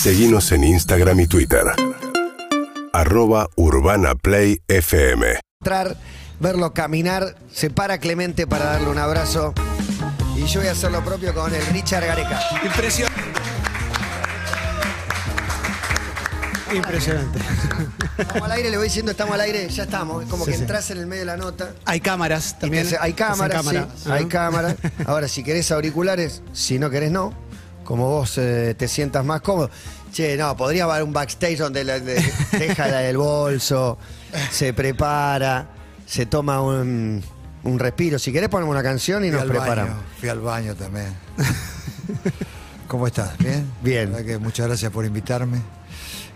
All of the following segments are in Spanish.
Seguimos en Instagram y Twitter. Arroba Urbana Play FM. entrar, verlo caminar, se para Clemente para darle un abrazo. Y yo voy a hacer lo propio con el Richard Gareca. Impresionante. Impresionante. Estamos al aire, le voy diciendo estamos al aire, ya estamos. Es como Sí, que sí. entras en el medio de la nota. Hay cámaras también. hace- hay cámaras, cámara. sí, hay cámaras. Ahora, si querés auriculares, si no querés, no. Como vos eh, te sientas más cómodo. Che, no, podría haber un backstage donde la- de- deja la del bolso, se prepara, se toma un, un respiro. Si querés, ponemos una canción y Fui nos al preparamos. baño, fui al baño también. ¿Cómo estás? ¿Bien? Bien. Que muchas gracias por invitarme.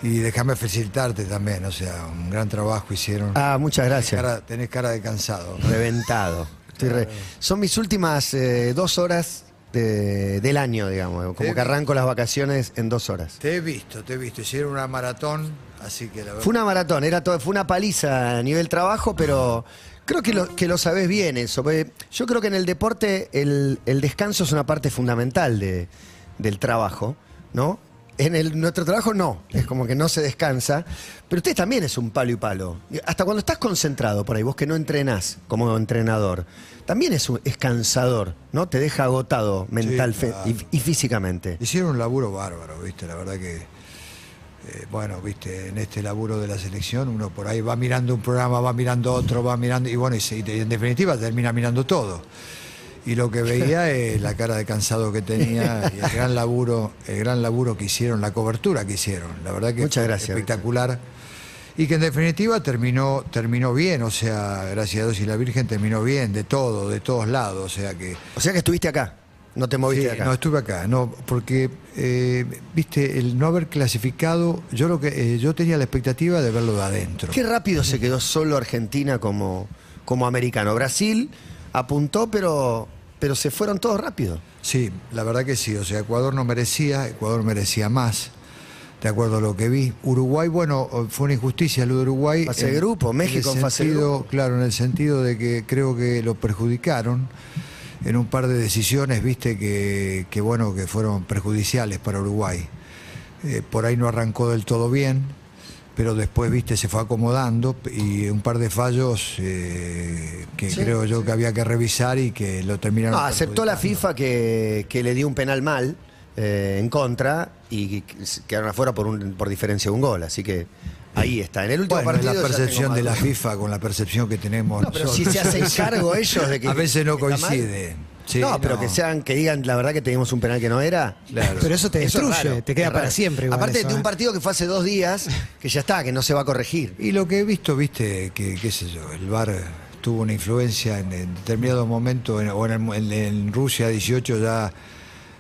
Y déjame felicitarte también, o sea, un gran trabajo hicieron. Ah, muchas tenés, gracias. cara, tenés cara de cansado. Reventado. Estoy re- Son mis últimas eh, dos horas de- del año, digamos. Como que arranco las vacaciones en dos horas. Te he visto, te he visto. Hicieron una maratón, así que la verdad. Fue una maratón, era todo, fue una paliza a nivel trabajo, pero creo que lo, que lo sabés bien eso. Yo creo que en el deporte el, el descanso es una parte fundamental de- del trabajo, ¿no? En el, nuestro trabajo no, es como que no se descansa, pero usted también es un palo y palo. Hasta cuando estás concentrado por ahí, vos que no entrenás como entrenador, también es, un- es cansador, ¿no? Te deja agotado mental claro. y, y físicamente. Hicieron un laburo bárbaro, ¿viste? La verdad que. eh, bueno, viste, en este laburo de la selección uno por ahí va mirando un programa, va mirando otro, va mirando, y bueno, y, se- y en definitiva termina mirando todo. Y lo que veía es la cara de cansado que tenía y el gran laburo, el gran laburo que hicieron, la cobertura que hicieron. La verdad que Muchas gracias, espectacular. Y que en definitiva terminó, terminó bien, o sea, gracias a Dios y la Virgen terminó bien, de todo, de todos lados. O sea que O sea que estuviste acá, no te moviste Sí, de acá. No, estuve acá, no, porque, eh, viste, el no haber clasificado, yo lo que eh, yo tenía la expectativa de verlo de adentro. Qué rápido se quedó solo Argentina como, como americano. Brasil apuntó, pero, pero se fueron todos rápido. Sí, la verdad que sí, o sea, Ecuador no merecía, Ecuador merecía más, de acuerdo a lo que vi. Uruguay, bueno, fue una injusticia lo de Uruguay. Fase en- grupo, México el en de sentido- grupo. Claro, en el sentido de que creo que lo perjudicaron en un par de decisiones, viste, que, que bueno, que fueron perjudiciales para Uruguay. Eh, por ahí no arrancó del todo bien, pero después, viste, se fue acomodando y un par de fallos eh, que Sí, creo yo que había que revisar y que lo terminaron. No, aceptó la. FIFA que, que le dio un penal mal eh, en contra y que quedaron afuera por, un, por diferencia de un gol. Así que ahí está. En el último Bueno, partido. la percepción de la FIFA con la percepción que tenemos No, pero si se hacen cargo ellos de que. A veces no mal. Sí, no, pero no. que sean, que digan la verdad que teníamos un penal que no era. Claro. Pero eso te Eso es destruye, raro, te queda para siempre. igual Aparte eso, de un ¿eh? partido que fue hace dos días, que ya está, que no se va a corregir. Y lo que he visto, viste, que qué sé yo, el VAR tuvo una influencia en, en determinado momento, en, o en, el- en- en Rusia 18 ya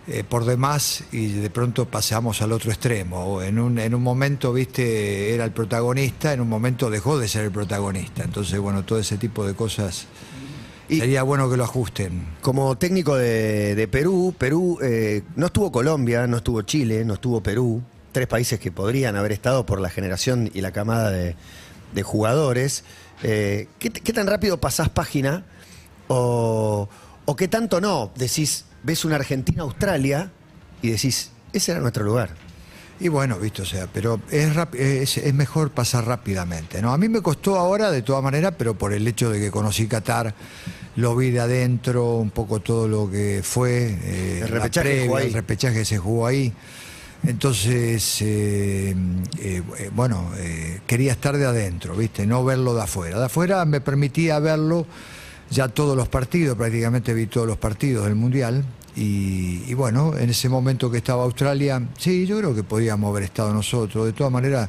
eh, por demás y de pronto pasamos al otro extremo. O en un, en un momento, viste, era el protagonista, en un momento dejó de ser el protagonista. Entonces, bueno, todo ese tipo de cosas Y- sería bueno que lo ajusten. Como técnico de, de Perú, Perú eh, no estuvo Colombia, no estuvo Chile, no estuvo Perú, tres países que podrían haber estado por la generación y la camada de, de jugadores. Eh, ¿qué, qué tan rápido pasás página? O, ¿O qué tanto no? Decís, ves una Argentina-Australia y decís, ese era nuestro lugar. Y bueno, viste, o sea, pero es, es, es mejor pasar rápidamente, ¿no? A mí me costó ahora, de todas maneras, pero por el hecho de que conocí Qatar, lo vi de adentro, un poco todo lo que fue, eh, El repechaje previa, jugó ahí. el repechaje se jugó ahí. Entonces, eh, eh, bueno, quería estar de adentro, ¿viste? No verlo de afuera. De afuera me permitía verlo ya todos los partidos, prácticamente vi todos los partidos del Mundial. Y, y bueno, en ese momento que estaba Australia, sí, yo creo que podíamos haber estado nosotros. De todas maneras,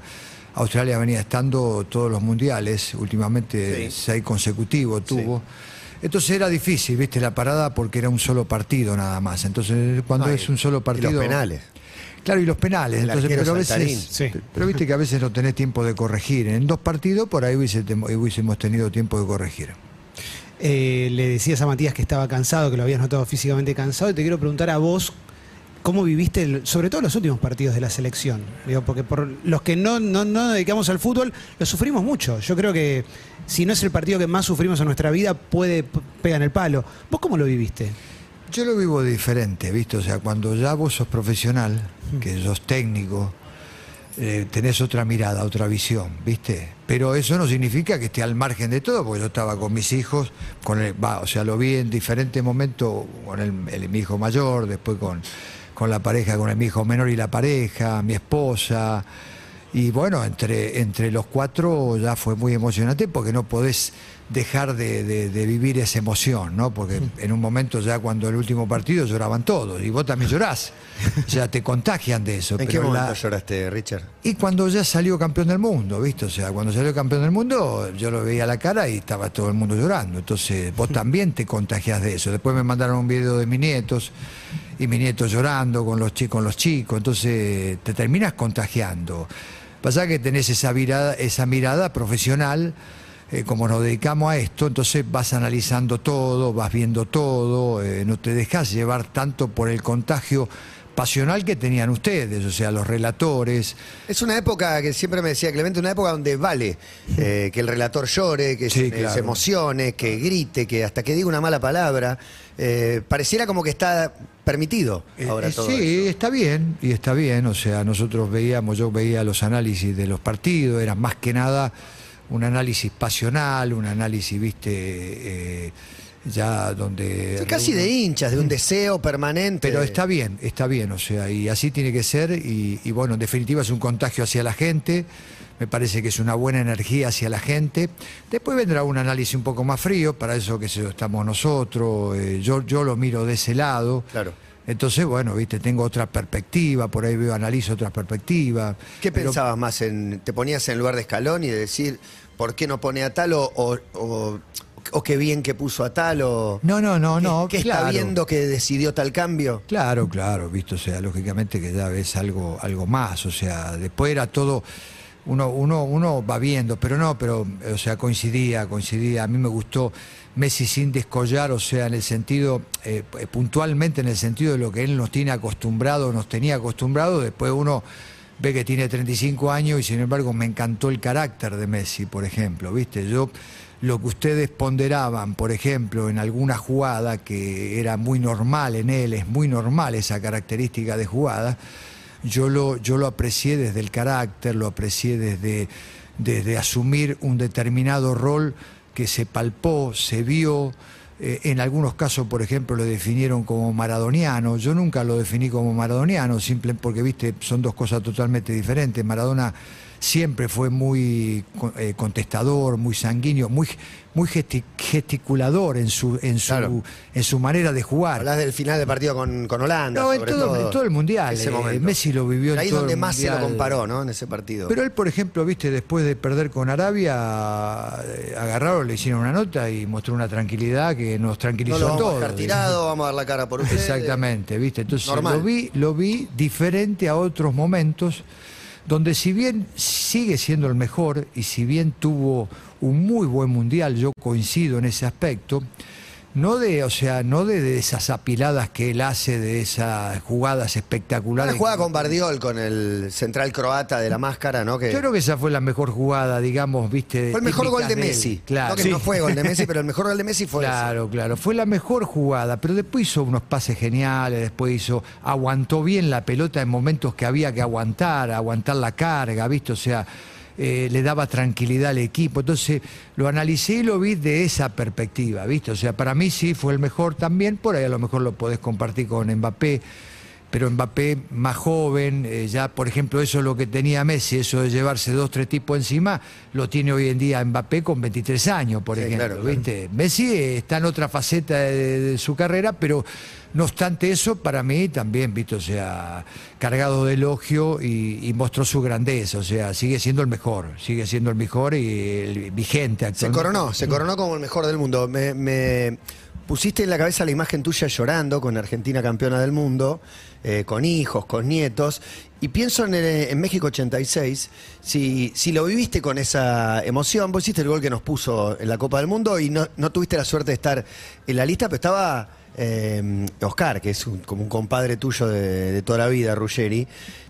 Australia venía estando todos los mundiales, últimamente Sí. seis consecutivos tuvo. Entonces era difícil, viste, la parada porque era un solo partido nada más. Entonces, cuando y- es un solo y partido. los penales. Claro, y los penales. El Entonces, pero a veces. Sí. Pero viste que a veces no tenés tiempo de corregir. En dos partidos por ahí hubiese- hubiésemos tenido tiempo de corregir. Eh, le decías a Matías que estaba cansado, que lo habías notado físicamente cansado, y te quiero preguntar a vos, ¿cómo viviste, el- sobre todo los últimos partidos de la selección? Digo, porque por los que no, no, no dedicamos al fútbol, lo sufrimos mucho. Yo creo que si no es el partido que más sufrimos en nuestra vida, puede pegar en el palo. ¿Vos cómo lo viviste? Yo lo vivo diferente, ¿viste? O sea, cuando ya vos sos profesional, que sos técnico, eh, tenés otra mirada, otra visión, ¿viste? Pero eso no significa que esté al margen de todo, porque yo estaba con mis hijos, con el, va, o sea, lo vi en diferentes momentos con el- mi hijo mayor, después con, con la pareja, con el mi hijo menor y la pareja, mi esposa. Y bueno, entre, entre los cuatro ya fue muy emocionante porque no podés dejar de, de- de vivir esa emoción, ¿no? Porque en un momento ya cuando el último partido lloraban todos y vos también llorás. O sea, te contagian de eso. ¿En qué la- momento lloraste, Richard? y cuando ya salió campeón del mundo, ¿viste? O sea, cuando salió campeón del mundo, yo lo veía a la cara y estaba todo el mundo llorando. Entonces, vos también te contagias de eso. Después me mandaron un video de mis nietos y mis nietos llorando con los, chi- con los chicos. Entonces, te terminas contagiando. Pasa que tenés esa mirada, esa mirada profesional. eh, como nos dedicamos a esto, entonces vas analizando todo, vas viendo todo, eh, no te dejas llevar tanto por el contagio pasional que tenían ustedes, o sea, los relatores. Es una época que siempre me decía Clemente, una época donde vale eh, que el relator llore, que Sí, se, claro. se emocione, que grite, que hasta que diga una mala palabra. Eh, pareciera como que está permitido Eh, ahora eh, todo sí, eso. está bien, y está bien, o sea, nosotros veíamos, yo veía los análisis de los partidos, era más que nada un análisis pasional, un análisis, viste, eh, ya donde... Sí, casi de hinchas, de un deseo permanente. Pero está bien, está bien, o sea, y así tiene que ser, y, y bueno, en definitiva es un contagio hacia la gente, me parece que es una buena energía hacia la gente. Después vendrá un análisis un poco más frío, para eso que estamos nosotros, eh, yo, yo lo miro de ese lado. Claro. Entonces, bueno, viste, tengo otra perspectiva, por ahí veo, analizo otra perspectiva. ¿Qué Pero- pensabas más? En, ¿Te ponías en lugar de escalón y de decir por qué no pone a tal o, o, o- o qué bien que puso a tal o No, no, no, qué- no. qué claro. está viendo que decidió tal cambio? Claro, claro, visto, o sea, lógicamente que ya ves algo, algo más, o sea, después era todo, uno, uno, uno va viendo, pero no, pero, o sea, coincidía, coincidía, a mí me gustó Messi sin descollar, o sea, en el sentido, eh, puntualmente en el sentido de lo que él nos tiene acostumbrado, nos tenía acostumbrado, después uno ve que tiene 35 años y sin embargo me encantó el carácter de Messi, por ejemplo, ¿viste? Yo lo que ustedes ponderaban, por ejemplo, en alguna jugada que era muy normal en él, es muy normal esa característica de jugada, yo lo, yo lo aprecié desde el carácter, lo aprecié desde, desde asumir un determinado rol que se palpó, se vio. eh, en algunos casos, por ejemplo, lo definieron como maradoniano. Yo nunca lo definí como maradoniano, simple porque, viste, son dos cosas totalmente diferentes. Maradona siempre fue muy eh, contestador, muy sanguíneo, muy, muy gesti- gesticulador en su, en, su, Claro. en su manera de jugar. Hablas del final del partido con, con Holanda. No, en sobre todo- en todo el Mundial, Ese eh. Messi lo vivió en Ahí todo donde el más se lo comparó, ¿no? En ese partido. Pero él, por ejemplo, viste, después de perder con Arabia, eh, agarraron, le hicieron una nota y mostró una tranquilidad que nos no tranquilizó lo a vamos a todos. dejar tirado, vamos a dar la cara por ustedes. Exactamente, viste. Entonces Normal. lo vi, lo vi diferente a otros momentos donde si bien sigue siendo el mejor y si bien tuvo un muy buen mundial, yo coincido en ese aspecto, no de, o sea, no de, de esas apiladas que él hace, de esas jugadas espectaculares. Una jugada con Bardiol, con el central croata de la máscara, ¿no? Que Yo creo que esa fue la mejor jugada, digamos, viste. fue el mejor gol de. Messi. Claro. No que Sí. no fue gol de Messi, pero el mejor gol de Messi fue ese. Claro, claro. Fue la mejor jugada, pero después hizo unos pases geniales, después hizo, aguantó bien la pelota en momentos que había que aguantar, aguantar la carga, ¿viste? O sea, eh, le daba tranquilidad al equipo. Entonces, lo analicé y lo vi de esa perspectiva, ¿viste? O sea, para mí sí fue el mejor también, por ahí a lo mejor lo podés compartir con Mbappé. Pero Mbappé más joven, eh, ya por ejemplo eso es lo que tenía Messi, eso de llevarse dos, tres tipos encima, lo tiene hoy en día Mbappé con 23 años, por Sí, ejemplo. claro, claro. ¿viste? Messi eh, está en otra faceta de, de su carrera, pero no obstante eso, para mí también, ¿viste? O sea, cargado de elogio y, y mostró su grandeza, o sea, sigue siendo el mejor, sigue siendo el mejor y el vigente Se actualmente. coronó, se coronó como el mejor del mundo. Me, me pusiste en la cabeza la imagen tuya llorando con Argentina campeona del mundo, eh, con hijos, con nietos, y pienso en, México 86, si, si lo viviste con esa emoción, vos hiciste el gol que nos puso en la Copa del Mundo y no, no tuviste la suerte de estar en la lista, pero estaba eh, Oscar, que es un- como un compadre tuyo de, de toda la vida, Ruggeri.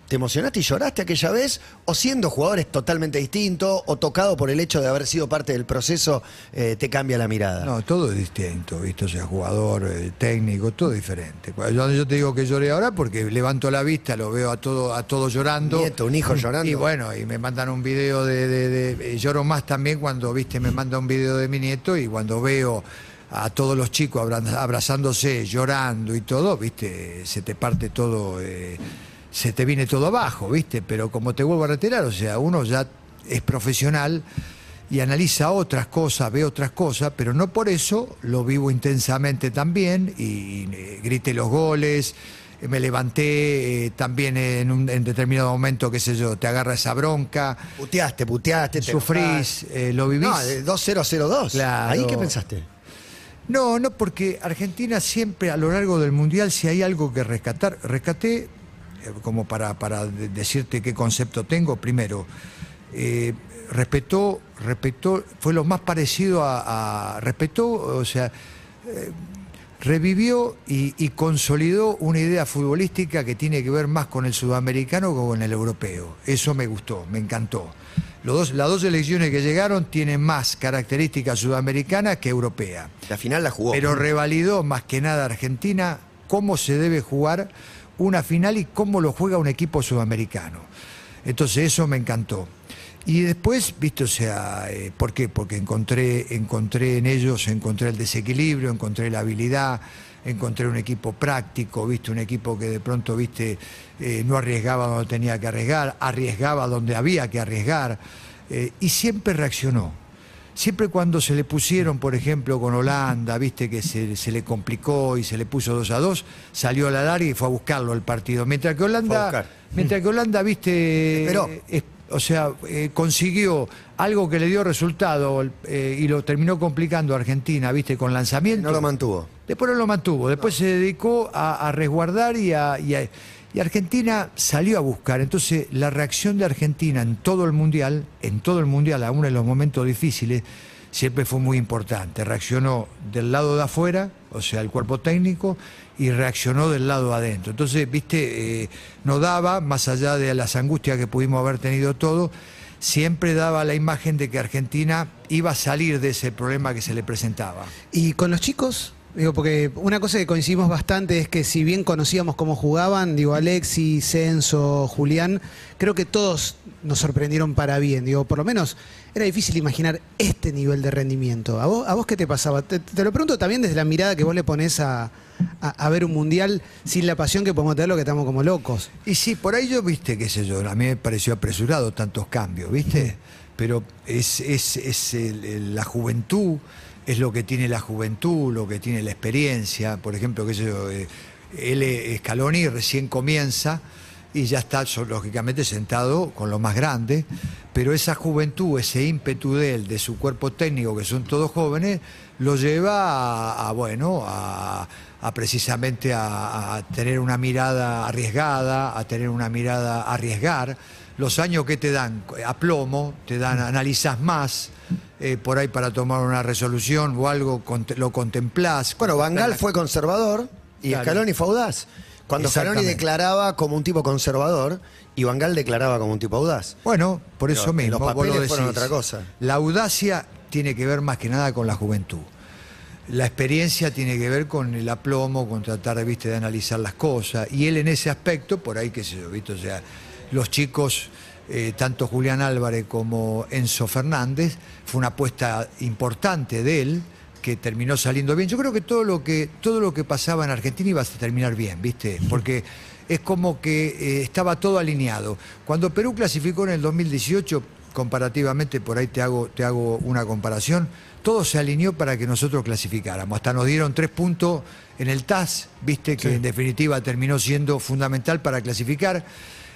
¿Te emocionaste y lloraste aquella vez? ¿O siendo jugadores totalmente distintos? ¿O tocado por el hecho de haber sido parte del proceso, eh, te cambia la mirada? No, todo es distinto, ¿viste? O sea, jugador, eh, técnico, todo diferente. Yo, yo te digo que lloré ahora porque levanto la vista, lo veo a todo, a todo llorando. Nieto, un hijo llorando. Y bueno, y me mandan un video de, de- de- y lloro más también cuando, viste, me manda un video de mi nieto y cuando veo a todos los chicos abra- abrazándose, llorando y todo, viste, se te parte todo, eh, se te viene todo abajo, viste, pero como te vuelvo a retirar, o sea, uno ya es profesional y analiza otras cosas, ve otras cosas, pero no por eso lo vivo intensamente también y, eh, grité los goles, eh, me levanté eh, también en un en determinado momento, qué sé yo, te agarra esa bronca, Puteaste, puteaste, te sufrís, eh, lo vivís. No, de 2-0-0-2. Claro. ¿Ahí qué pensaste? No, no, porque Argentina siempre a lo largo del Mundial, si hay algo que rescatar, rescaté, como para, para de- decirte qué concepto tengo, primero, eh, respetó, respetó, fue lo más parecido a, a- respetó, o sea, eh, revivió y, y consolidó una idea futbolística que tiene que ver más con el sudamericano que con el europeo. Eso me gustó, me encantó. Los dos, las dos elecciones que llegaron tienen más características sudamericanas que europeas. La final la jugó. Pero revalidó más que nada Argentina cómo se debe jugar una final y cómo lo juega un equipo sudamericano. Entonces eso me encantó. Y después, viste, o sea, eh, ¿por qué? Porque encontré, encontré en ellos, encontré el desequilibrio, encontré la habilidad, encontré un equipo práctico, viste, un equipo que de pronto, viste, eh, no arriesgaba donde tenía que arriesgar, arriesgaba donde había que arriesgar, eh, y siempre reaccionó. Siempre cuando se le pusieron, por ejemplo, con Holanda, viste que se, se le complicó y se le puso 2 a 2, salió a la larga y fue a buscarlo el partido. Mientras que Holanda, buscar. mientras que Holanda, viste, eh, es- o sea, eh, consiguió algo que le dio resultado eh, y lo terminó complicando a Argentina, viste, con lanzamiento. No lo mantuvo. Después no lo mantuvo, después se dedicó a, a resguardar y, a, y, a- y Argentina salió a buscar. Entonces la reacción de Argentina en todo el Mundial, en todo el Mundial, aún en los momentos difíciles, siempre fue muy importante. Reaccionó del lado de afuera, o sea, el cuerpo técnico, y reaccionó del lado de adentro. Entonces, viste, eh, no daba, más allá de las angustias que pudimos haber tenido todo, siempre daba la imagen de que Argentina iba a salir de ese problema que se le presentaba. Y con los chicos, digo, porque una cosa que coincidimos bastante es que si bien conocíamos cómo jugaban, digo, Alexi, Censo, Julián, creo que todos nos sorprendieron para bien. Digo, por lo menos era difícil imaginar este nivel de rendimiento. ¿A vos, a vos qué te pasaba? Te, lo pregunto también desde la mirada que vos le ponés a, a- ver un mundial sin la pasión que podemos tener, lo que estamos como locos. Y sí, por ahí yo, viste, qué sé yo, a mí me pareció apresurado tantos cambios, ¿viste? Pero es, es, es el- la juventud, es lo que tiene la juventud, lo que tiene la experiencia. Por ejemplo, yo, eh, Scaloni, recién comienza y ya está, lógicamente, sentado con lo más grande, pero esa juventud, ese ímpetu de él, de su cuerpo técnico, que son todos jóvenes, lo lleva a, bueno, a, precisamente a, a tener una mirada arriesgada, a tener una mirada arriesgar. Los años que te dan a plomo, te dan, analizas más, eh, por ahí para tomar una resolución o algo, cont- lo contemplás. Bueno, Bangal fue conservador y Claro. Scaloni fue audaz. Cuando Scaloni declaraba como un tipo conservador y Bangal declaraba como un tipo audaz. Bueno, por eso Pero mismo. los vos lo papeles fueron otra cosa. La audacia tiene que ver más que nada con la juventud. La experiencia tiene que ver con el aplomo, con tratar ¿viste, de analizar las cosas. Y él en ese aspecto, por ahí qué sé yo, ¿viste? O sea, los chicos, eh, tanto Julián Álvarez como Enzo Fernández, fue una apuesta importante de él que terminó saliendo bien. Yo creo que todo lo que todo lo que pasaba en Argentina iba a terminar bien, ¿viste? Porque es como que eh, estaba todo alineado. Cuando Perú clasificó en el 2018, comparativamente, por ahí te hago, te hago una comparación, todo se alineó para que nosotros clasificáramos. Hasta nos dieron tres puntos en el TAS, viste, que en definitiva terminó siendo fundamental para clasificar.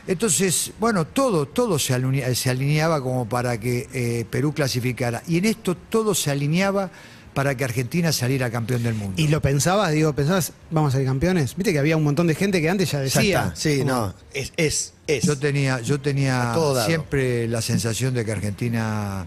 Entonces, bueno, todo, todo se, alinea- se alineaba como para que eh, Perú clasificara. Y en esto todo se alineaba para que Argentina saliera campeón del mundo. ¿Y lo pensabas? Digo, ¿pensabas, vamos a ser campeones? Viste que había un montón de gente que antes ya Ya decía. está. Sí, no. Es, es, es. Yo tenía, yo tenía siempre la sensación de que Argentina.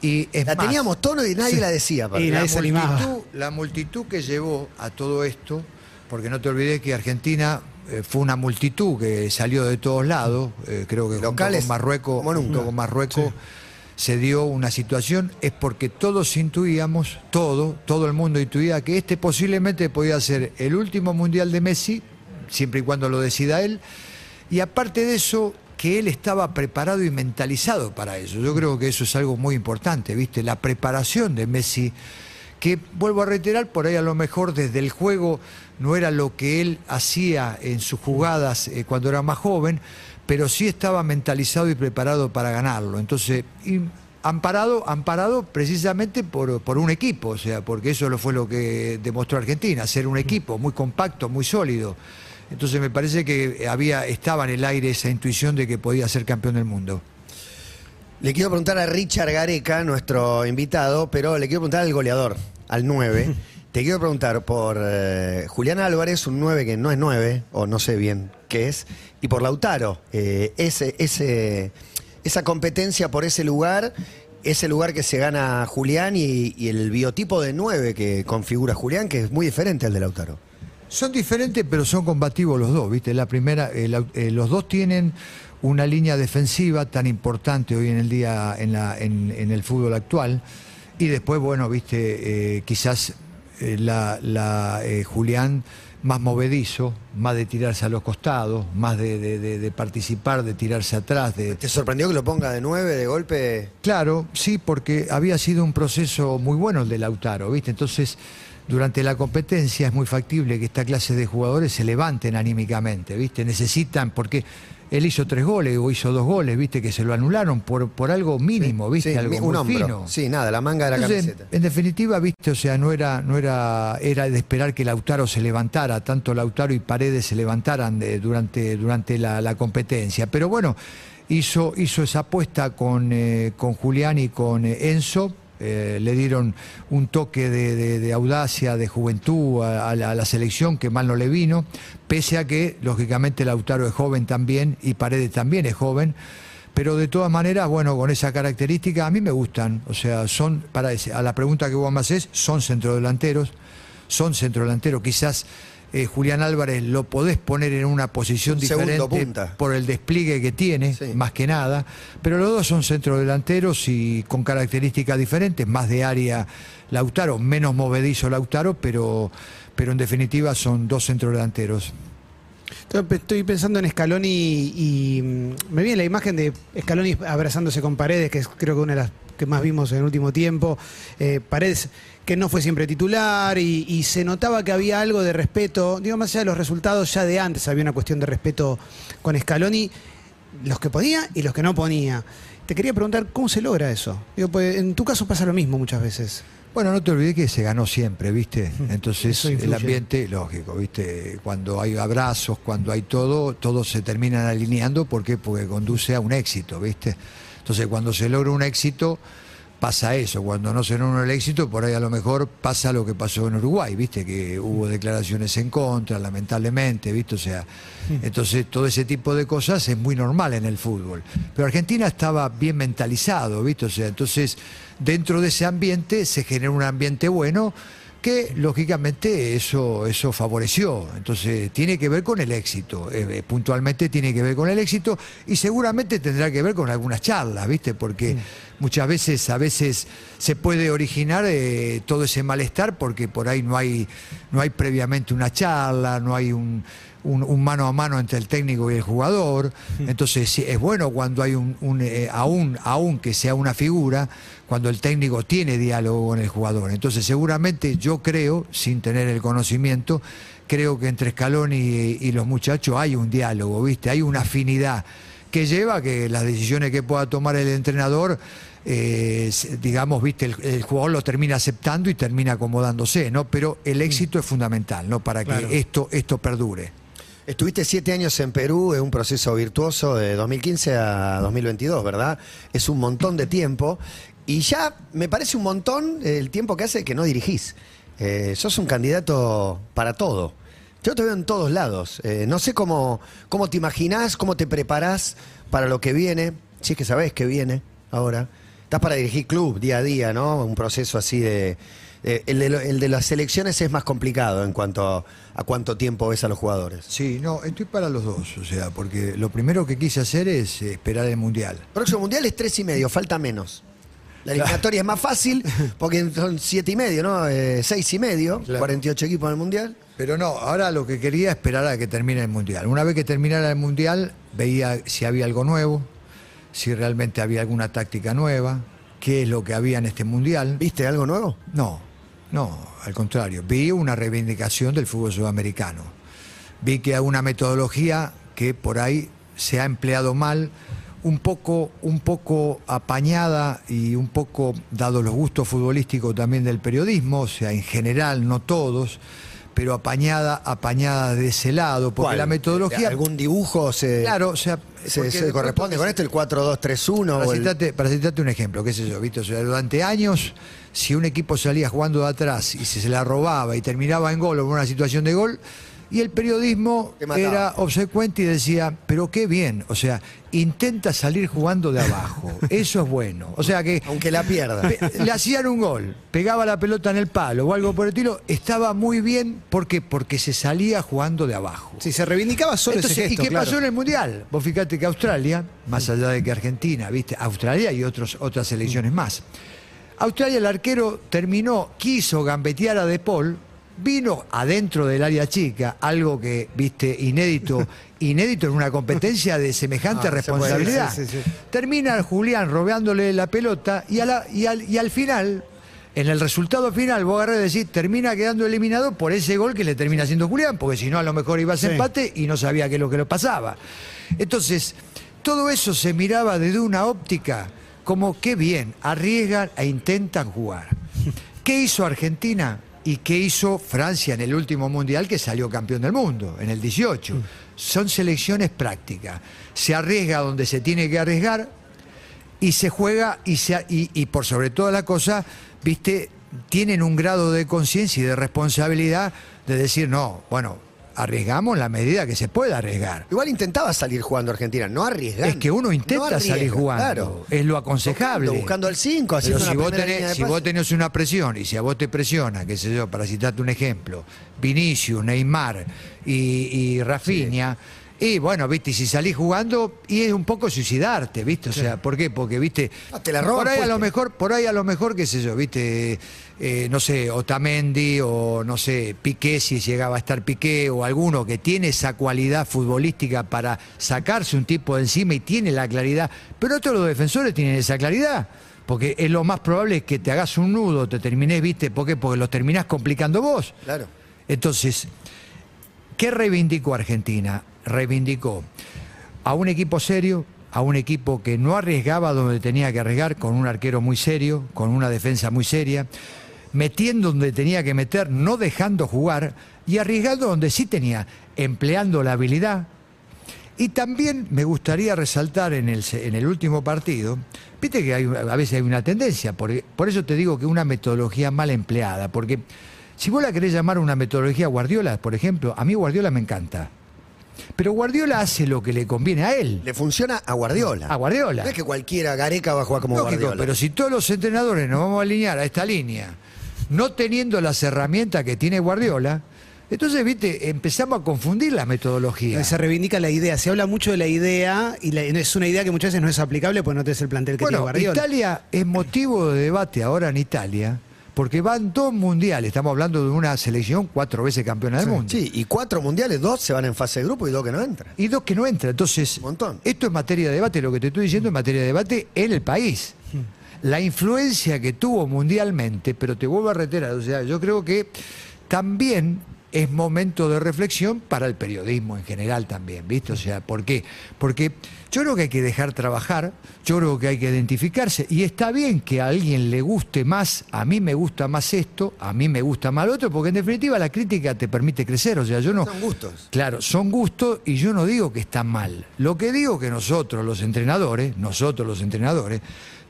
Y es la más, teníamos tono y nadie la decía. Y la multitud, la multitud que llevó a todo esto, porque no te olvides que Argentina eh, fue una multitud que salió de todos lados, eh, creo que junto Locales, con Marruecos, junto con Marruecos se dio una situación, es porque todos intuíamos, todo, todo el mundo intuía que este posiblemente podía ser el último mundial de Messi, siempre y cuando lo decida él, y aparte de eso, que él estaba preparado y mentalizado para eso. Yo creo que eso es algo muy importante, ¿viste? La preparación de Messi, que vuelvo a reiterar, por ahí a lo mejor desde el juego no era lo que él hacía en sus jugadas eh, cuando era más joven, pero sí estaba mentalizado y preparado para ganarlo. Entonces, y amparado, amparado precisamente por, un equipo, o sea, porque eso fue lo que demostró Argentina, ser un equipo muy compacto, muy sólido. Entonces me parece que había, estaba en el aire esa intuición de que podía ser campeón del mundo. Le quiero preguntar a Richard Gareca, nuestro invitado, pero le quiero preguntar al goleador, al 9. Te quiero preguntar por eh, Julián Álvarez, un 9 que no es 9, o no sé bien qué es, y por Lautaro. eh, ese, ese, esa competencia por ese lugar, ese lugar que se gana Julián y, y el biotipo de 9 que configura Julián, que es muy diferente al de Lautaro. Son diferentes, pero son combativos los dos, ¿viste? La primera, eh, la- eh, los dos tienen una línea defensiva tan importante hoy en el día en, la, en, en el fútbol actual. Y después, bueno, viste, eh, quizás eh, la, la, eh, Julián más movedizo, más de tirarse a los costados, más de, de- de- de participar, de tirarse atrás, de, ¿Te sorprendió que lo ponga de 9 de golpe? Claro, sí, porque había sido un proceso muy bueno el de Lautaro, ¿viste? Entonces, durante la competencia es muy factible que esta clase de jugadores se levanten anímicamente, ¿viste? Necesitan, porque él hizo tres goles o hizo dos goles, ¿viste? Que se lo anularon por, por algo mínimo, ¿viste? Sí, algo muy hombro. fino. Sí, nada, la manga de la Entonces, camiseta. en definitiva, viste, o sea, no era, no era, era de esperar que Lautaro se levantara, tanto Lautaro y Paredes se levantaran de- durante, durante la, la competencia. Pero bueno, hizo, hizo esa apuesta con, eh, con Julián y con eh, Enzo. Eh, le dieron un toque de, audacia, de juventud a, a la, a la selección que mal no le vino, pese a que, lógicamente, Lautaro es joven también y Paredes también es joven. Pero de todas maneras, bueno, con esa característica a mí me gustan. O sea, son, para ese- a la pregunta que vos me haces, son centrodelanteros, son centrodelanteros. Quizás eh, Julián Álvarez lo podés poner en una posición Un diferente punta. por el despliegue que tiene, Sí. más que nada. Pero los dos son centrodelanteros y con características diferentes, más de área Lautaro, menos movedizo Lautaro, pero, pero en definitiva son dos centrodelanteros. Estoy pe- Estoy pensando en Scaloni y, y, mm, me viene la imagen de Scaloni abrazándose con Paredes, que es creo que una de las que más vimos en el último tiempo. Eh, Paredes que no fue siempre titular y, y se notaba que había algo de respeto, digo, más allá de los resultados, ya de antes había una cuestión de respeto con Scaloni, los que ponía y los que no ponía. Te quería preguntar, ¿cómo se logra eso? Digo, pues, en tu caso pasa lo mismo muchas veces. Bueno, no te olvides que se ganó siempre, ¿viste? Entonces el ambiente, lógico, ¿viste? Cuando hay abrazos, cuando hay todo, todos se terminan alineando, ¿por qué? Porque conduce a un éxito, ¿viste? Entonces cuando se logra un éxito, pasa eso. Cuando no se logra el éxito, por ahí a lo mejor pasa lo que pasó en Uruguay, ¿viste? Que hubo declaraciones en contra, lamentablemente, ¿viste? O sea, entonces todo ese tipo de cosas es muy normal en el fútbol. Pero Argentina estaba bien mentalizado, ¿viste? O sea, entonces dentro de ese ambiente se genera un ambiente bueno que lógicamente eso, eso favoreció. Entonces tiene que ver con el éxito, eh, eh, puntualmente tiene que ver con el éxito y seguramente tendrá que ver con algunas charlas, ¿viste? Porque muchas veces, a veces se puede originar eh, todo ese malestar porque por ahí no hay, no hay previamente una charla, no hay un, un- un mano a mano entre el técnico y el jugador. Entonces es bueno cuando hay un, un, eh, aún, aún que sea una figura, cuando el técnico tiene diálogo con el jugador. Entonces seguramente yo creo, sin tener el conocimiento, creo que entre Scaloni y, y los muchachos hay un diálogo, ¿viste? Hay una afinidad que lleva a que las decisiones que pueda tomar el entrenador, eh, digamos, viste, el, el jugador lo termina aceptando y termina acomodándose, ¿no? Pero el éxito es fundamental, ¿no? Para Claro. que esto, esto perdure. Estuviste siete años en Perú, en un proceso virtuoso de 2015 a 2022, ¿verdad? Es un montón de tiempo. Y ya me parece un montón el tiempo que hace que no dirigís. Eh, sos un candidato para todo. Yo te veo en todos lados. Eh, no sé cómo, cómo te imaginás, cómo te preparás para lo que viene. Si es que sabés que viene ahora. Estás para dirigir club día a día, ¿no? Un proceso así de, Eh, el, de lo- el de las selecciones es más complicado en cuanto a, a cuánto tiempo ves a los jugadores. Sí, no, estoy para los dos, o sea, porque lo primero que quise hacer es eh, esperar el Mundial. Próximo mundial es tres y medio, falta menos. La eliminatoria es más fácil porque son siete y medio, ¿no? Eh, seis y medio, Claro. 48 equipos en el mundial. Pero no, ahora lo que quería es esperar a que termine el Mundial. Una vez que terminara el Mundial, veía si había algo nuevo, si realmente había alguna táctica nueva, qué es lo que había en este Mundial. ¿Viste algo nuevo? No, no, al contrario. Vi una reivindicación del fútbol sudamericano. Vi que hay una metodología que por ahí se ha empleado mal, un poco, un poco apañada y un poco dado los gustos futbolísticos también del periodismo, o sea, en general, no todos, pero apañada, apañada de ese lado, porque ¿Cuál? la metodología. ¿Algún dibujo se, Claro, o sea. se, corresponde con esto? ¿El 4-2-3-1? para el- citarte, para citarte un ejemplo, qué sé yo, ¿viste? O sea, durante años, si un equipo salía jugando de atrás y se, se la robaba y terminaba en gol o en una situación de gol, y el periodismo era obsecuente y decía, pero qué bien, o sea, intenta salir jugando de abajo, eso es bueno. O sea que Aunque la pierda. le hacían un gol, pegaba la pelota en el palo o algo por el estilo, estaba muy bien, ¿por qué? Porque se salía jugando de abajo. Sí, se reivindicaba solo Entonces, ese gesto, ¿Y qué claro. pasó en el Mundial? Vos fíjate que Australia, más allá de que Argentina, viste, Australia y otros, otras selecciones más. Australia, el arquero terminó, quiso gambetear a De Paul, vino adentro del área chica, algo que, viste, inédito, inédito en una competencia de semejante Ah, se puede, responsabilidad. sí, sí, sí. Termina Julián robeándole la pelota y, a la- y al, y al final, en el resultado final, vos agarrás y decís, termina quedando eliminado por ese gol que le termina haciendo Julián, porque si no, a lo mejor iba a ser Sí. empate y no sabía qué es lo que le pasaba. Entonces, todo eso se miraba desde una óptica como qué bien, arriesgan e intentan jugar. ¿Qué hizo Argentina? ¿Y qué hizo Francia en el último mundial que salió campeón del mundo, en el 18? Son selecciones prácticas. Se arriesga donde se tiene que arriesgar, y se juega y, se, y, y por sobre toda la cosa, viste, tienen un grado de conciencia y de responsabilidad de decir, no, bueno, arriesgamos la medida que se pueda arriesgar. Igual intentaba salir jugando Argentina, no arriesgando. Es que uno intenta No arriesga, salir jugando, claro. es lo aconsejable. Tocando, buscando el 5, haciendo Pero si, una vos tenés, si vos tenés una presión y si a vos te presiona, qué sé yo, para citarte un ejemplo, Vinicius, Neymar y, y Rafinha, y bueno, viste, y si salís jugando, y es un poco suicidarte, viste, o sea, ¿por qué? Porque, viste, Ah, te la roban por ahí a lo mejor, por ahí a lo mejor, qué sé yo, viste, eh, no sé, Otamendi o no sé, Piqué, si llegaba a estar Piqué o alguno que tiene esa cualidad futbolística para sacarse un tipo de encima y tiene la claridad, pero todos los defensores tienen esa claridad. Porque es lo más probable es que te hagas un nudo, te termines, ¿viste? ¿Por qué? Porque lo terminás complicando vos. Claro. Entonces, ¿qué reivindicó Argentina? Reivindicó a un equipo serio, a un equipo que no arriesgaba donde tenía que arriesgar, con un arquero muy serio, con una defensa muy seria, metiendo donde tenía que meter, no dejando jugar, y arriesgando donde sí tenía, empleando la habilidad. Y también me gustaría resaltar en el, último partido, viste que a veces hay una tendencia, por, por eso te digo que una metodología mal empleada, porque si vos la querés llamar una metodología Guardiola, por ejemplo, a mí Guardiola me encanta. Pero Guardiola hace lo que le conviene a él. Le funciona a Guardiola. A Guardiola. No es que cualquiera Gareca va a jugar como Lógico, Guardiola. pero si todos los entrenadores nos vamos a alinear a esta línea, no teniendo las herramientas que tiene Guardiola, entonces, viste, empezamos a confundir la metodología. Se reivindica la idea, se habla mucho de la idea y la- es una idea que muchas veces no es aplicable porque no tenés el plantel que tiene Bueno, Guardiola. Italia es motivo de debate ahora en Italia, porque van dos mundiales, estamos hablando de una selección cuatro veces campeona del mundo. Sí, y cuatro mundiales, dos se van en fase de grupo y dos que no entran. Y dos que no entran. Entonces, Un montón. esto es materia de debate, lo que te estoy diciendo es materia de debate en el país. La influencia que tuvo mundialmente, pero te vuelvo a reiterar, o sea, yo creo que también es momento de reflexión para el periodismo en general también, ¿viste? O sea, ¿por qué? Porque yo creo que hay que dejar trabajar, yo creo que hay que identificarse, y está bien que a alguien le guste más, a mí me gusta más esto, a mí me gusta más lo otro, porque en definitiva la crítica te permite crecer, o sea, yo no... Son gustos. Claro, son gustos y yo no digo que están mal. Lo que digo que nosotros los entrenadores, nosotros los entrenadores,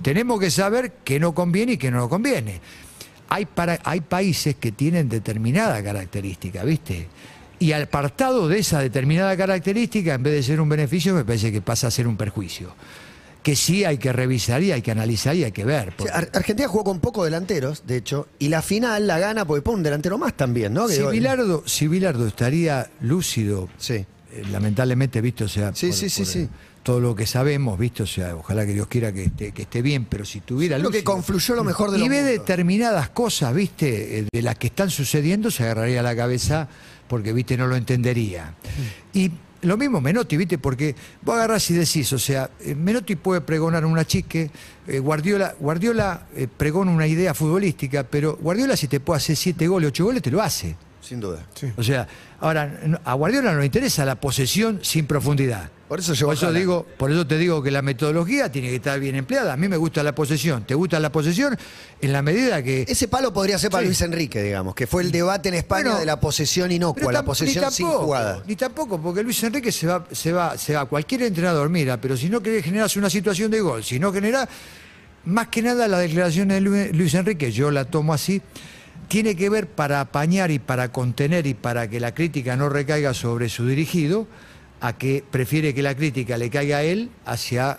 tenemos que saber qué no conviene y qué no nos conviene. Hay, para, hay países que tienen determinada característica, ¿viste? Y apartado de esa determinada característica, en vez de ser un beneficio, me parece que pasa a ser un perjuicio. que sí hay que revisar y hay que analizar y hay que ver. Porque- Argentina jugó con pocos delanteros, de hecho, y la final la gana porque pone un delantero más también, ¿no? Si, Bilardo, si Bilardo estaría lúcido, Sí. eh, lamentablemente, visto, o sea, Sí, sí, sí, sí. Todo lo que sabemos, visto, o sea, ojalá que Dios quiera que esté, que esté bien, pero si tuviera Creo que lúcido confluyó lo mejor de y los ve mundos. determinadas cosas, viste, eh, de las que están sucediendo, se agarraría la cabeza porque, viste, no lo entendería. Y lo mismo Menotti, viste, porque vos agarrás y decís, o sea, eh, Menotti puede pregonar una chique, eh, Guardiola, Guardiola eh, pregona una idea futbolística, pero Guardiola si te puede hacer siete goles, ocho goles, te lo hace. Sin duda. O sea, ahora, a Guardiola no le interesa la posesión sin profundidad. Por eso Por digo, por eso te digo que la metodología tiene que estar bien empleada. A mí me gusta la posesión. ¿Te gusta la posesión? En la medida que. Ese palo podría ser para Sí. Luis Enrique, digamos, que fue el debate en España Bueno, de la posesión inocua, la posesión sin tampoco, jugada. Ni tampoco, porque Luis Enrique se va, se va, se va. Cualquier entrenador, mira, pero si no querés generar una situación de gol, si no genera, más que nada la declaración de Lu- Luis Enrique, yo la tomo así, tiene que ver para apañar y para contener y para que la crítica no recaiga sobre su dirigido, a que prefiere que la crítica le caiga a él hacia,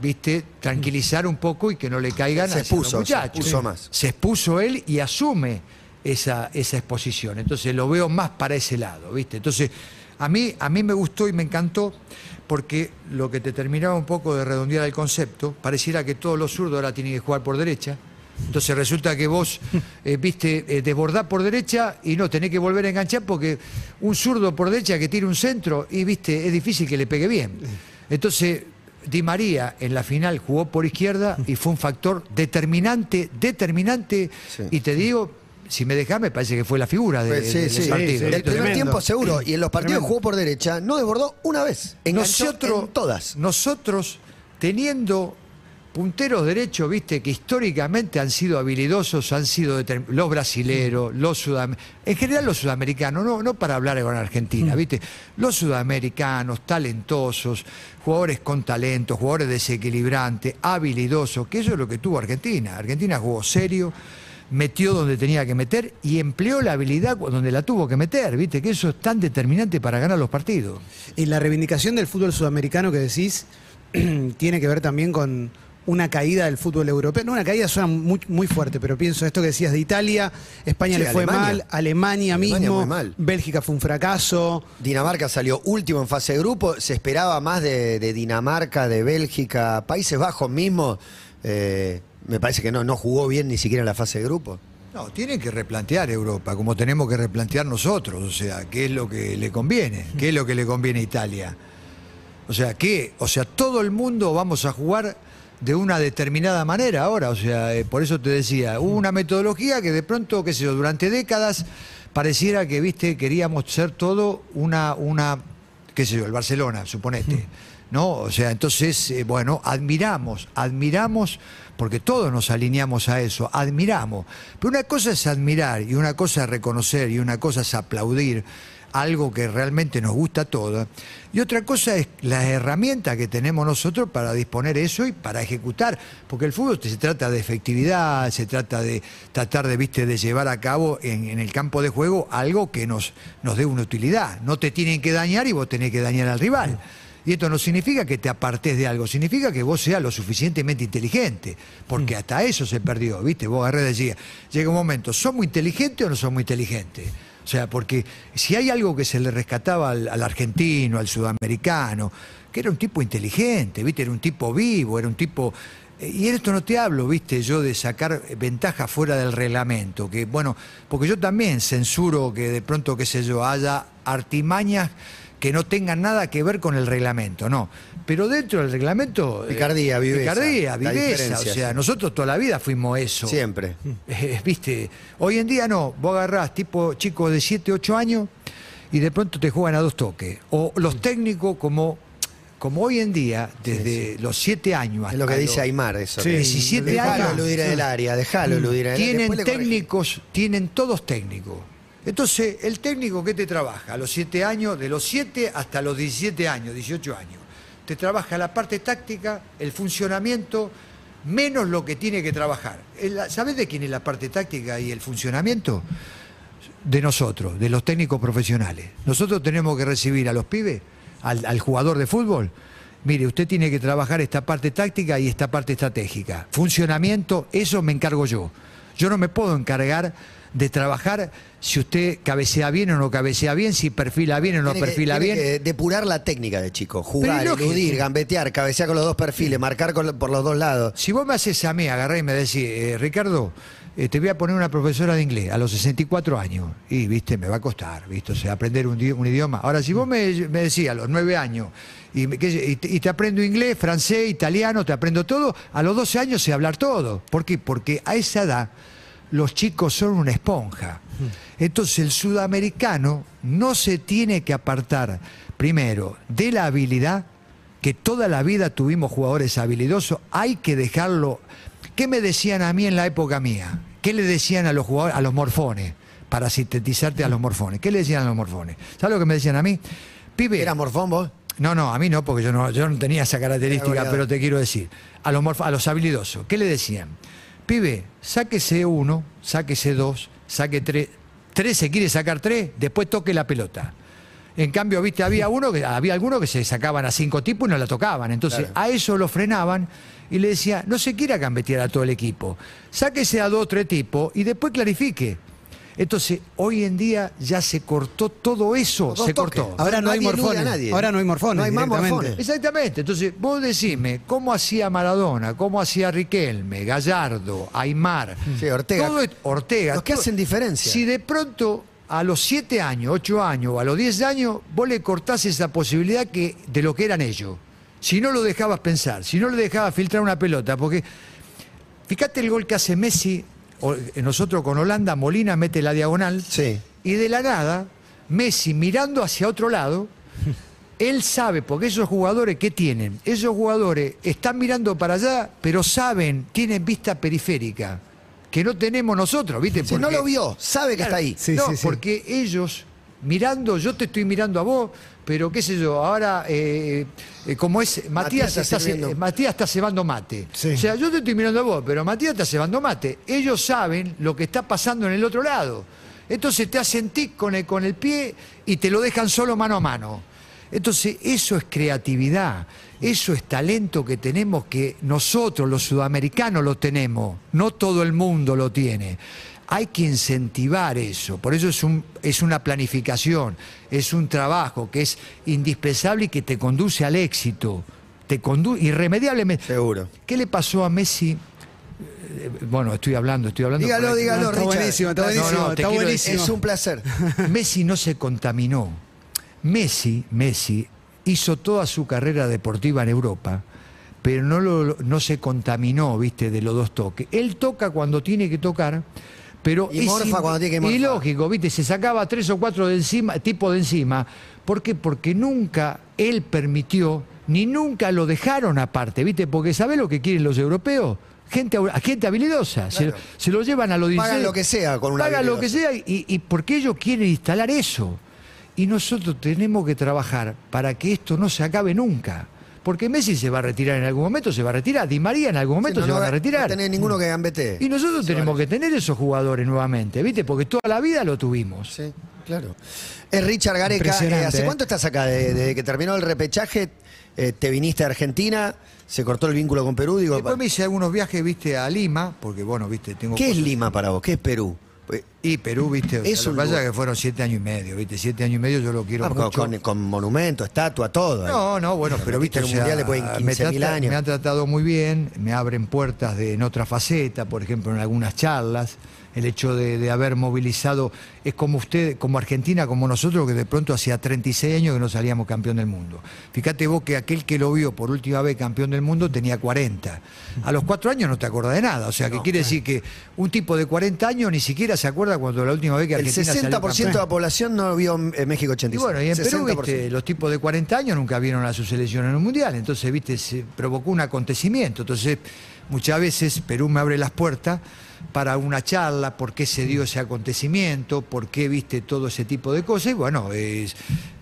viste, tranquilizar un poco y que no le caigan Se hacia los expuso, se muchachos. expuso más. Se expuso él y asume esa, esa exposición. Entonces lo veo más para ese lado, ¿viste? Entonces, a mí, a mí me gustó y me encantó porque lo que te terminaba un poco de redondear el concepto, pareciera que todos los zurdos ahora tienen que jugar por derecha. Entonces resulta que vos, eh, viste, eh, desbordás por derecha y no tenés que volver a enganchar porque un zurdo por derecha que tire un centro y, viste, es difícil que le pegue bien. Entonces, Di María en la final jugó por izquierda y fue un factor determinante, determinante. Sí. Y te digo, si me dejás, me parece que fue la figura de- Pues, sí, de- sí. del partido. sí, El primer Tremendo. tiempo seguro, y en los partidos Tremendo. jugó por derecha, no desbordó una vez. Enganchó nosotros, en todas. nosotros teniendo punteros derechos, viste, que históricamente han sido habilidosos, han sido los brasileros, los sudamericanos, en general los sudamericanos, no, no para hablar con Argentina, viste, los sudamericanos, talentosos, jugadores con talento, jugadores desequilibrantes, habilidosos, que eso es lo que tuvo Argentina. Argentina jugó serio, metió donde tenía que meter y empleó la habilidad donde la tuvo que meter, viste, que eso es tan determinante para ganar los partidos. Y la reivindicación del fútbol sudamericano que decís tiene que ver también con una caída del fútbol europeo. No, una caída suena muy, muy fuerte, pero pienso esto que decías de Italia, España Sí, le fue Alemania. mal, Alemania, Alemania mismo, muy mal. Bélgica fue un fracaso. Dinamarca salió último en fase de grupo, se esperaba más de, de Dinamarca, de Bélgica, Países Bajos mismo. eh, me parece que no, no jugó bien ni siquiera en la fase de grupo. No, tienen que replantear Europa, como tenemos que replantear nosotros, o sea, qué es lo que le conviene, qué es lo que le conviene a Italia. O sea, ¿qué? O sea, todo el mundo vamos a jugar de una determinada manera ahora, o sea, eh, por eso te decía, hubo una metodología que de pronto, qué sé yo, durante décadas pareciera que, viste, queríamos ser todo una, una qué sé yo, el Barcelona, suponete. ¿No? O sea, entonces, eh, bueno, admiramos, admiramos, porque todos nos alineamos a eso, admiramos. Pero una cosa es admirar y una cosa es reconocer y una cosa es aplaudir algo que realmente nos gusta a todos. Y otra cosa es las herramientas que tenemos nosotros para disponer eso y para ejecutar. Porque el fútbol se trata de efectividad, se trata de tratar de, viste, de llevar a cabo en, en el campo de juego algo que nos, nos dé una utilidad. No te tienen que dañar y vos tenés que dañar al rival. Y esto no significa que te apartes de algo, significa que vos seas lo suficientemente inteligente, porque hasta eso se perdió, ¿viste? Vos agarré decía, llega un momento, ¿somos inteligentes o no somos inteligentes? O sea, porque si hay algo que se le rescataba al, argentino, al sudamericano, que era un tipo inteligente, ¿viste? Era un tipo vivo, era un tipo... eh, Y en esto no te hablo, viste, yo de sacar ventaja fuera del reglamento, que bueno, porque yo también censuro que de pronto, qué sé yo, haya artimañas que no tengan nada que ver con el reglamento, no. Pero dentro del reglamento... eh, Picardía, viveza, Picardía, viveza. O sea, sí. nosotros toda la vida fuimos eso. Siempre. Eh, Viste, hoy en día no, vos agarrás tipo chicos de 7, 8 años y de pronto te juegan a dos toques. O los técnicos como, como hoy en día, desde los 7 años hasta Es lo que dice Aymar, eso. Sí, que- 17 Dejalo años. eludir en el área, dejalo eludir en el área. tienen técnicos, tienen todos técnicos. Entonces, el técnico que te trabaja a los 7 años, de los 7 hasta los 17 años, 18 años, te trabaja la parte táctica, el funcionamiento, menos lo que tiene que trabajar. ¿Sabés de quién es la parte táctica y el funcionamiento? De nosotros, de los técnicos profesionales. Nosotros tenemos que recibir a los pibes, al jugador de fútbol. mire, usted tiene que trabajar esta parte táctica y esta parte estratégica. Funcionamiento, eso me encargo yo. Yo no me puedo encargar de trabajar si usted cabecea bien o no cabecea bien, si perfila bien o no Tiene que- perfila tiene bien. que depurar la técnica de chico. Jugar, eludir, gambetear, cabecear con los dos perfiles, marcar con por los dos lados. Si vos me haces a mí, agarré y me decís, eh, Ricardo, eh, te voy a poner una profesora de inglés a los 64 años. Y, viste, me va a costar, viste, o sea, aprender un, di- un idioma. Ahora, si vos me, me decís a los 9 años y, me- que- y te, y te aprendo inglés, francés, italiano, te aprendo todo, a los 12 años sé hablar todo. ¿Por qué? Porque a esa edad los chicos son una esponja. Entonces el sudamericano no se tiene que apartar, primero, de la habilidad, que toda la vida tuvimos jugadores habilidosos, hay que dejarlo. ¿Qué me decían a mí en la época mía? ¿Qué le decían a los jugadores, a los morfones? Para sintetizarte a los morfones. ¿Qué le decían a los morfones? ¿Sabes lo que me decían a mí? Pibe. ¿Era morfón vos? No, no, a mí no, porque yo no, yo no tenía esa característica, pero te quiero decir. A los, morf- a los habilidosos, ¿qué le decían? Pibe, sáquese uno, sáquese dos, saque tres. Tres se quiere sacar tres, después toque la pelota. En cambio, viste, había uno que había algunos que se sacaban a cinco tipos y no la tocaban. Entonces, Claro. a eso lo frenaban y le decía, no se quiera gambetear a todo el equipo. Sáquese a dos o tres tipos y después clarifique. Entonces, hoy en día ya se cortó todo eso, Dos se toques. cortó. Ahora no hay Nadie elude a morfones. nadie. Ahora no hay morfones. No hay más directamente. morfones. Exactamente. Entonces, vos decime, ¿cómo hacía Maradona? ¿Cómo hacía Riquelme, Gallardo, Aymar? Sí, Ortega. Todo es- Ortega. Los que todo- hacen diferencia. Si de pronto a los 7 años, 8 años o a los 10 años, vos le cortás esa posibilidad que, de lo que eran ellos. Si no lo dejabas pensar, si no le dejabas filtrar una pelota, porque fíjate el gol que hace Messi, nosotros con Holanda, Molina mete la diagonal. Sí. Y de la nada, Messi mirando hacia otro lado, él sabe, porque esos jugadores, ¿qué tienen? Esos jugadores están mirando para allá, pero saben, tienen vista periférica, que no tenemos nosotros, ¿viste? Si no lo vio, sabe que está ahí. Sí, no, sí, sí. porque ellos mirando, yo te estoy mirando a vos, pero qué sé yo, ahora eh, eh, como es Matías está está, sirviendo. eh, Matías está cebando mate. Sí. O sea, yo te estoy mirando a vos, pero Matías está cebando mate. Ellos saben lo que está pasando en el otro lado. Entonces te hacen tic con el, con el pie y te lo dejan solo mano a mano. Entonces, eso es creatividad, eso es talento que tenemos que nosotros, los sudamericanos, lo tenemos, no todo el mundo lo tiene. Hay que incentivar eso, por eso es, un, es una planificación, es un trabajo que es indispensable y que te conduce al éxito, te conduce irremediablemente. Seguro. ¿Qué le pasó a Messi? Eh, Bueno, estoy hablando, estoy hablando. Dígalo, dígalo, está Richard. buenísimo, está No, no, buenísimo, está buenísimo. Es un placer. Messi no se contaminó. Messi, Messi hizo toda su carrera deportiva en Europa, pero no, lo- no se contaminó, viste, de los dos toques. Él toca cuando tiene que tocar, pero Y es morfa cuando tiene que morfar. Y lógico, viste, se sacaba tres o cuatro de encima, tipo de encima. ¿Por qué? Porque nunca él permitió, ni nunca lo dejaron aparte, viste, porque ¿sabe lo que quieren los europeos? Gente, gente habilidosa, se, Claro. se lo llevan a los 16. Pagan lo que sea con una Pagan lo que sea y, y porque ellos quieren instalar eso. Y nosotros tenemos que trabajar para que esto no se acabe nunca. Porque Messi se va a retirar en algún momento, se va a retirar. Di María en algún momento Sí, se no, no, a retirar. No tenés ninguno que gambetee. Y nosotros Se tenemos vale. que tener esos jugadores nuevamente, ¿viste? Porque toda la vida lo tuvimos. Sí, claro. Es Richard Gareca. Eh, ¿Hace eh. cuánto estás acá? De- Desde que terminó el repechaje, eh, te viniste a Argentina, se cortó el vínculo con Perú. Digo, Después me hice algunos viajes, viste, a Lima, porque bueno, viste, tengo. ¿Qué es Lima para vos? ¿Qué es Perú? Pues, Y Perú, viste, Es un lugar. que fueron siete años y medio, viste, siete años y medio yo lo quiero ah, con, mucho. con- con monumento, estatua, todo. No, no, bueno, pero viste, o sea, mundial después de me, 15.000 trata- años. me han tratado muy bien, me abren puertas de, en otra faceta, por ejemplo, en algunas charlas. El hecho de, de haber movilizado, es como usted, como Argentina, como nosotros, que de pronto hacía 36 años que no salíamos campeón del mundo. Fíjate vos que aquel que lo vio por última vez campeón del mundo tenía 40. A los cuatro años no te acordás de nada. O sea, que quiere decir que un tipo de 40 años ni siquiera se acuerda cuando la última vez que el Argentina salió 60% de la población no vio México Y 86. bueno, y en Perú, 60%. viste, los tipos de 40 años nunca vieron a su selección en un mundial, entonces, viste, se provocó un acontecimiento. Entonces, muchas veces Perú me abre las puertas para una charla, por qué se dio ese acontecimiento, por qué viste todo ese tipo de cosas. Y bueno, es,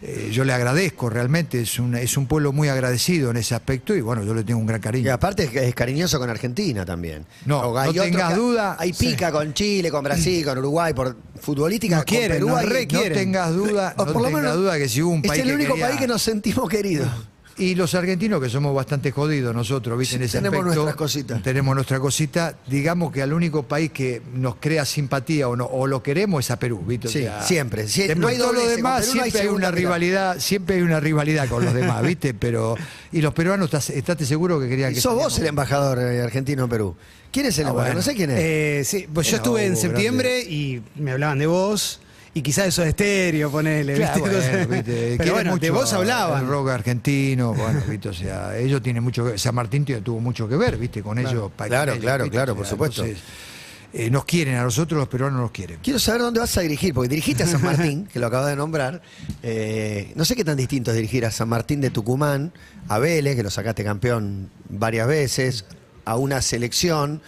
eh, yo le agradezco realmente, es un, es un pueblo muy agradecido en ese aspecto y bueno, yo le tengo un gran Y cariño. aparte es, es cariñoso con Argentina también. No, no tengas que- duda. Hay pica con Chile, con Brasil, con Uruguay, por futbolística. Con quieren, Perú hay- re no tengas duda, o no por lo tengas menos duda que si hubo un es país el que único quería- país que nos sentimos queridos. Y los argentinos, que somos bastante jodidos nosotros, ¿viste? Sí, en ese tenemos aspecto, nuestras cositas. Tenemos nuestra cosita. Digamos que al único país que nos crea simpatía o, no, o lo queremos es a Perú, ¿viste? O Sí, sea, siempre. Después no hay todo lo demás Perú no hay siempre hay una mitad. rivalidad, siempre hay una rivalidad con los demás, ¿viste? Pero y los peruanos, ¿estás, estate seguro que querían que sos vos el embajador eh, argentino en Perú. ¿Quién es el Ah, embajador? bueno. No sé quién es. Eh, sí, pues yo estuve en Hugo septiembre y me hablaban de vos. Y quizás eso de estéreo, ponele. Claro, ¿viste? bueno, viste, pero bueno, de vos hablaban. El rock argentino, bueno, viste, o sea, ellos tienen mucho que San Martín tuvo mucho que ver, viste, con ellos. Claro, ellos, claro, ¿viste? claro, O por sea, supuesto. entonces, eh, nos quieren, a nosotros los peruanos nos quieren. Quiero saber dónde vas a dirigir, porque dirigiste a San Martín, que lo acabas de nombrar. Eh, no sé qué tan distinto es dirigir a San Martín de Tucumán, a Vélez, que lo sacaste campeón varias veces, a una selección.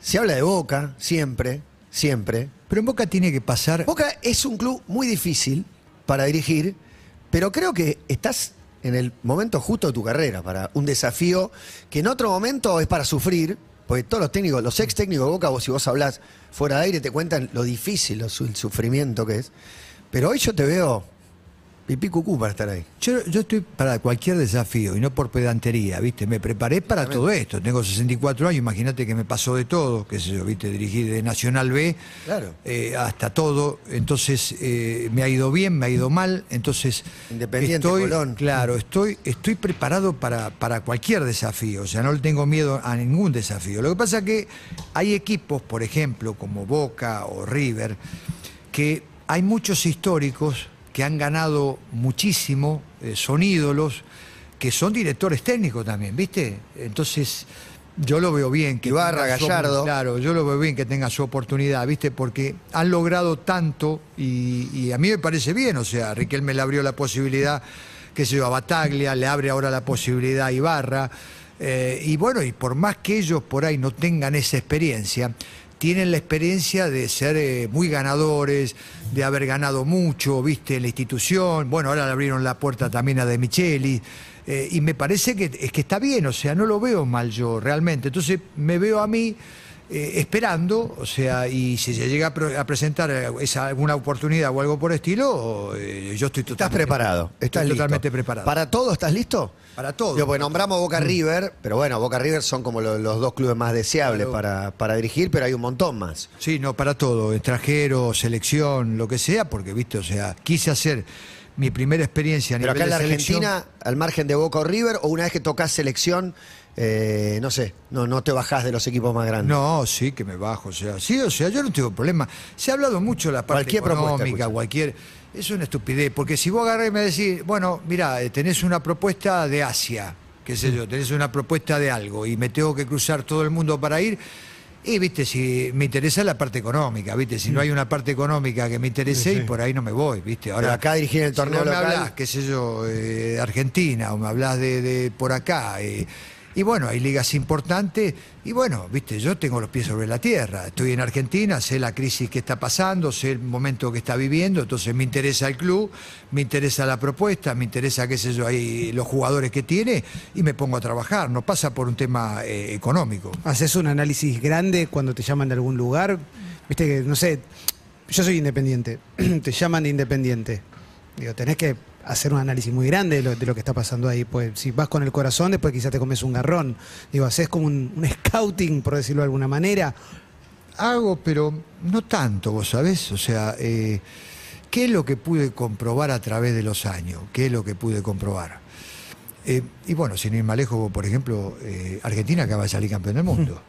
Se habla de Boca, siempre, siempre. Pero en Boca tiene que pasar. Boca es un club muy difícil para dirigir, pero creo que estás en el momento justo de tu carrera para un desafío que en otro momento es para sufrir, porque todos los técnicos, los ex técnicos de Boca, vos si vos hablás fuera de aire te cuentan lo difícil, lo el sufrimiento que es. Pero hoy yo te veo pipí cucú para estar ahí. Yo, yo estoy para cualquier desafío y no por pedantería, ¿viste? Me preparé para todo esto. Tengo 64 años, imagínate que me pasó de todo, qué sé yo, ¿viste? Dirigí de Nacional B Claro. eh, hasta todo. Entonces, eh, me ha ido bien, me ha ido mal. Entonces, Independiente, estoy, Colón. Claro, estoy, estoy preparado para, para cualquier desafío. O sea, no le tengo miedo a ningún desafío. Lo que pasa que hay equipos, por ejemplo, como Boca o River, que hay muchos históricos que han ganado muchísimo, eh, son ídolos, que son directores técnicos también, ¿viste? Entonces, yo lo veo bien. Que Ibarra, su- Gallardo. Claro, yo lo veo bien que tenga su oportunidad, ¿viste? Porque han logrado tanto y, y a mí me parece bien, o sea, Riquelme le abrió la posibilidad, que se yo, a Bataglia, le abre ahora la posibilidad a Ibarra. eh, y bueno, y por más que ellos por ahí no tengan esa experiencia, tienen la experiencia de ser eh, muy ganadores, de haber ganado mucho, viste, la institución. Bueno, ahora le abrieron la puerta también a De Micheli. eh, y me parece que es que está bien, o sea, no lo veo mal yo realmente. Entonces me veo a mí eh, esperando, o sea, y si se llega a, pre- a presentar eh, esa, alguna oportunidad o algo por estilo, eh, yo estoy Estás totalmente preparado, estoy estás totalmente preparado. ¿Para todo estás listo? Para todo. Digo, porque nombramos Boca River, pero bueno, Boca River son como lo- los dos clubes más deseables Claro. para, para dirigir, pero hay un montón más. Sí, no, para todo, extranjero, selección, lo que sea, porque, viste, o sea, quise hacer mi primera experiencia a Pero acá nivel en la. Argentina, al margen de Boca o River, o una vez que tocas selección, eh, no sé, no, no te bajás de los equipos más grandes. No, sí que me bajo, o sea, sí, o sea, yo no tengo problema. Se ha hablado mucho de la parte Cualquier económica, cualquier. Es una estupidez, porque si vos agarrás y me decís, bueno, mira, eh, tenés una propuesta de Asia, qué sé yo, tenés una propuesta de algo y me tengo que cruzar todo el mundo para ir. Y viste, si me interesa la parte económica, viste, si no hay una parte económica que me interese, y por ahí no me voy, viste. Ahora, Pero acá dirigir el si torneo vos me local- hablás, qué sé yo, eh, de Argentina, o me hablas de, de por acá. eh, y bueno, hay ligas importantes. Y bueno, viste, yo tengo los pies sobre la tierra. Estoy en Argentina, sé la crisis que está pasando, sé el momento que está viviendo. Entonces me interesa el club, me interesa la propuesta, me interesa, qué sé yo, ahí los jugadores que tiene y me pongo a trabajar. No pasa por un tema eh, económico. Haces un análisis grande cuando te llaman de algún lugar. Viste que, no sé, yo soy independiente. te llaman de independiente. Digo, tenés que hacer un análisis muy grande de lo, de lo que está pasando ahí. Pues si vas con el corazón, después quizás te comes un garrón. Digo, haces como un, scouting, por decirlo de alguna manera. Hago, pero no tanto, vos sabés. O sea, eh, ¿qué es lo que pude comprobar a través de los años? ¿Qué es lo que pude comprobar? Eh, y bueno, sin ir más lejos, por ejemplo, eh, Argentina acaba de salir campeón del mundo.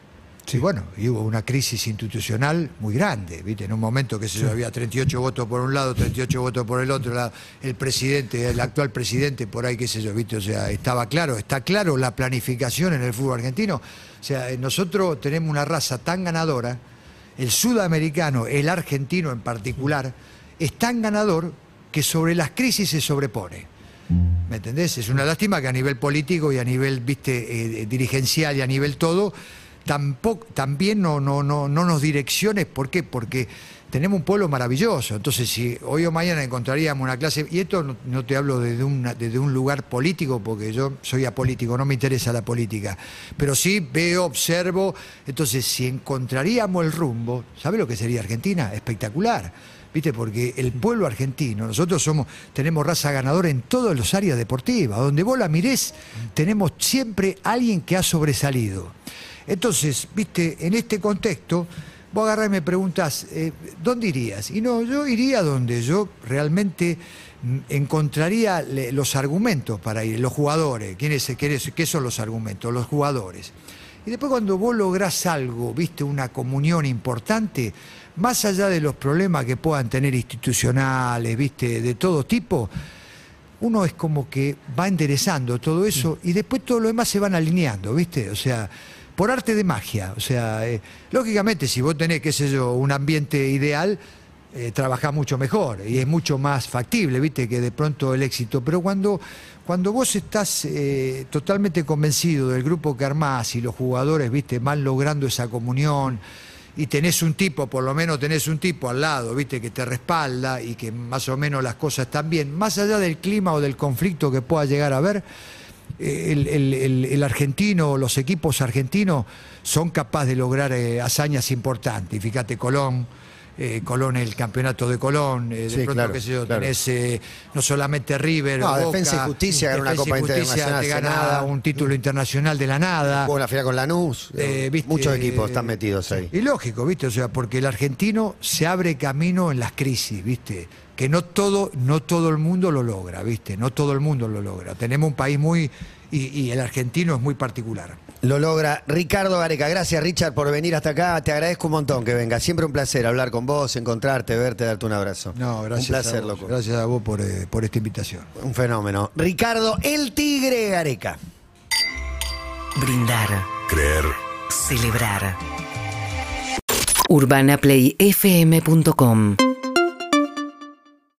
Sí, bueno, y hubo una crisis institucional muy grande, ¿viste? En un momento que se había 38 votos por un lado, 38 votos por el otro, la- el presidente, el actual presidente, por ahí, qué sé yo, ¿viste? O sea, estaba claro, está claro la planificación en el fútbol argentino. O sea, eh, nosotros tenemos una raza tan ganadora, el sudamericano, el argentino en particular, es tan ganador que sobre las crisis se sobrepone. ¿Me entendés? Es una lástima que a nivel político y a nivel, viste, eh, dirigencial y a nivel todo, tampoco, también no, no, no, no nos direcciones. ¿Por qué? Porque tenemos un pueblo maravilloso. Entonces, si hoy o mañana encontraríamos una clase, y esto no, te hablo desde, una- desde un lugar político, porque yo soy apolítico, no me interesa la política, pero sí veo, observo. Entonces, si encontraríamos el rumbo, ¿sabe lo que sería Argentina? Espectacular. ¿Viste? Porque el pueblo argentino, nosotros somos, tenemos raza ganadora en todas las áreas deportivas. Donde vos la mirés, tenemos siempre alguien que ha sobresalido. Entonces, viste, en este contexto, vos agarrás y me preguntas, eh, ¿dónde irías? Y no, yo iría donde yo realmente mm, encontraría los argumentos para ir, los jugadores. ¿Quiénes, quiénes- ¿Qué son los argumentos? Los jugadores. Y después cuando vos lográs algo, viste, una comunión importante, más allá de los problemas que puedan tener institucionales, viste, de todo tipo, uno es como que va enderezando todo eso y después todo lo demás se van alineando, ¿viste? O sea, por arte de magia. O sea, eh, lógicamente, si vos tenés, qué sé yo, un ambiente ideal, eh, trabajás mucho mejor y es mucho más factible, ¿viste? Que de pronto el éxito. Pero cuando, cuando vos estás eh, totalmente convencido del grupo que armás y los jugadores, ¿viste? Van logrando esa comunión y tenés un tipo, por lo menos tenés un tipo al lado, viste, que te respalda y que más o menos las cosas están bien, más allá del clima o del conflicto que pueda llegar a haber, el, el- el- el argentino, los equipos argentinos son capaces de lograr eh, hazañas importantes. Fíjate, Colón. eh, Colón, el campeonato de Colón, eh, de Sí, pronto, claro, qué sé yo, claro. tenés eh, no solamente River, No, Boca, Defensa y Justicia gana una Copa Internacional te hace gana nada. un título internacional de la nada. Jugó en la final con Lanús. Viste, Muchos equipos están metidos ahí. Y lógico, ¿viste? O sea, porque el argentino se abre camino en las crisis, ¿viste? Que no todo, no todo el mundo lo logra, ¿viste? No todo el mundo lo logra. Tenemos un país muy. Y, y el argentino es muy particular. Lo logra Ricardo Gareca. Gracias, Richard, por venir hasta acá. Te agradezco un montón que venga. Siempre un placer hablar con vos, encontrarte, verte, darte un abrazo. No, gracias. Un placer, a vos, loco. Gracias a vos por, eh, por esta invitación. Un fenómeno. Ricardo, el Tigre Gareca. Brindar. Creer. Celebrar. UrbanaPlayFM.com